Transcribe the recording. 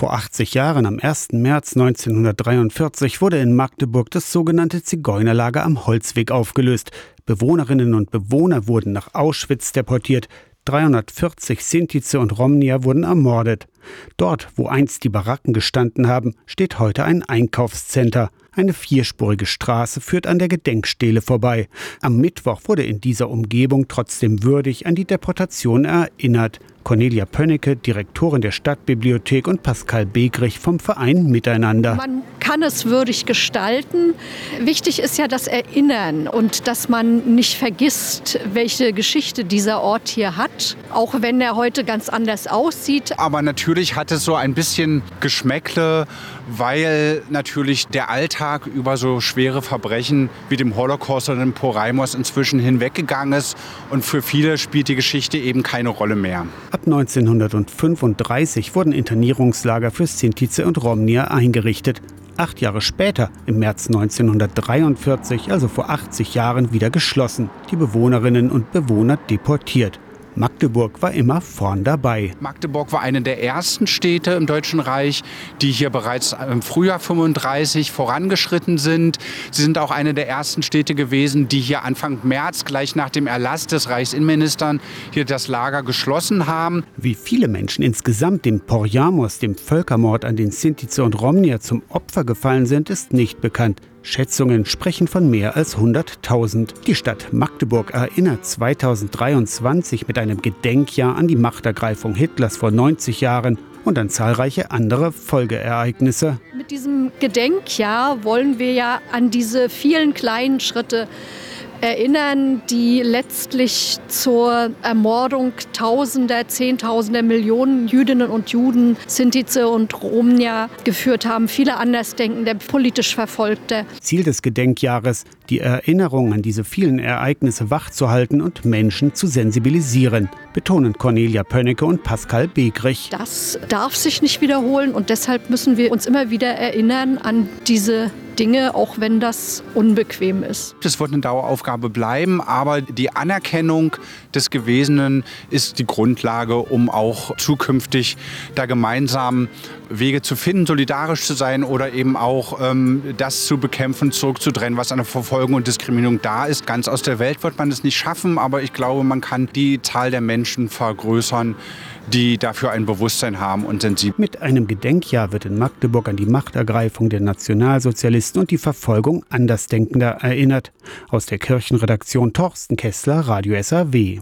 Vor 80 Jahren, am 1. März 1943, wurde in Magdeburg das sogenannte Zigeunerlager am Holzweg aufgelöst. Bewohnerinnen und Bewohner wurden nach Auschwitz deportiert. 340 Sintize und Romnier wurden ermordet. Dort, wo einst die Baracken gestanden haben, steht heute ein Einkaufscenter. Eine vierspurige Straße führt an der Gedenkstele vorbei. Am Mittwoch wurde in dieser Umgebung trotzdem würdig an die Deportation erinnert. Cornelia Pönnecke, Direktorin der Stadtbibliothek und Pascal Begrich vom Verein Miteinander. Man kann es würdig gestalten. Wichtig ist ja das Erinnern und dass man nicht vergisst, welche Geschichte dieser Ort hier hat, auch wenn er heute ganz anders aussieht. Aber natürlich hat es so ein bisschen Geschmäckle, weil natürlich der Alltag über so schwere Verbrechen wie dem Holocaust oder dem Poraimos inzwischen hinweggegangen ist und für viele spielt die Geschichte eben keine Rolle mehr. Ab 1935 wurden Internierungslager für Sintize und Romnier eingerichtet. Acht Jahre später, im März 1943, also vor 80 Jahren, wieder geschlossen, die Bewohnerinnen und Bewohner deportiert. Magdeburg war immer vorn dabei. Magdeburg war eine der ersten Städte im Deutschen Reich, die hier bereits im Frühjahr 35 vorangeschritten sind. Sie sind auch eine der ersten Städte gewesen, die hier Anfang März, gleich nach dem Erlass des Reichsinnenministern, hier das Lager geschlossen haben. Wie viele Menschen insgesamt dem Porjamos, dem Völkermord an den Sintize und Romnier, zum Opfer gefallen sind, ist nicht bekannt. Schätzungen sprechen von mehr als 100.000. Die Stadt Magdeburg erinnert 2023 mit einem Gedenkjahr an die Machtergreifung Hitlers vor 90 Jahren und an zahlreiche andere Folgeereignisse. Mit diesem Gedenkjahr wollen wir ja an diese vielen kleinen Schritte erinnern, die letztlich zur Ermordung Tausender, Zehntausender, Millionen Jüdinnen und Juden, Sintize und Romnia geführt haben. Viele Andersdenkende, politisch Verfolgte. Ziel des Gedenkjahres, die Erinnerung an diese vielen Ereignisse wachzuhalten und Menschen zu sensibilisieren, betonen Cornelia Pönnecke und Pascal Begrich. Das darf sich nicht wiederholen und deshalb müssen wir uns immer wieder erinnern an diese Dinge, auch wenn das unbequem ist. Das wird eine Daueraufgabe bleiben, aber die Anerkennung des Gewesenen ist die Grundlage, um auch zukünftig da gemeinsam Wege zu finden, solidarisch zu sein oder eben auch ähm, das zu bekämpfen, zurückzudrennen, was an der Verfolgung und Diskriminierung da ist. Ganz aus der Welt wird man es nicht schaffen, aber ich glaube, man kann die Zahl der Menschen vergrößern, die dafür ein Bewusstsein haben und sensibel. Mit einem Gedenkjahr wird in Magdeburg an die Machtergreifung der Nationalsozialisten und die Verfolgung Andersdenkender erinnert. Aus der Kirchenredaktion Torsten Kessler, Radio SAW.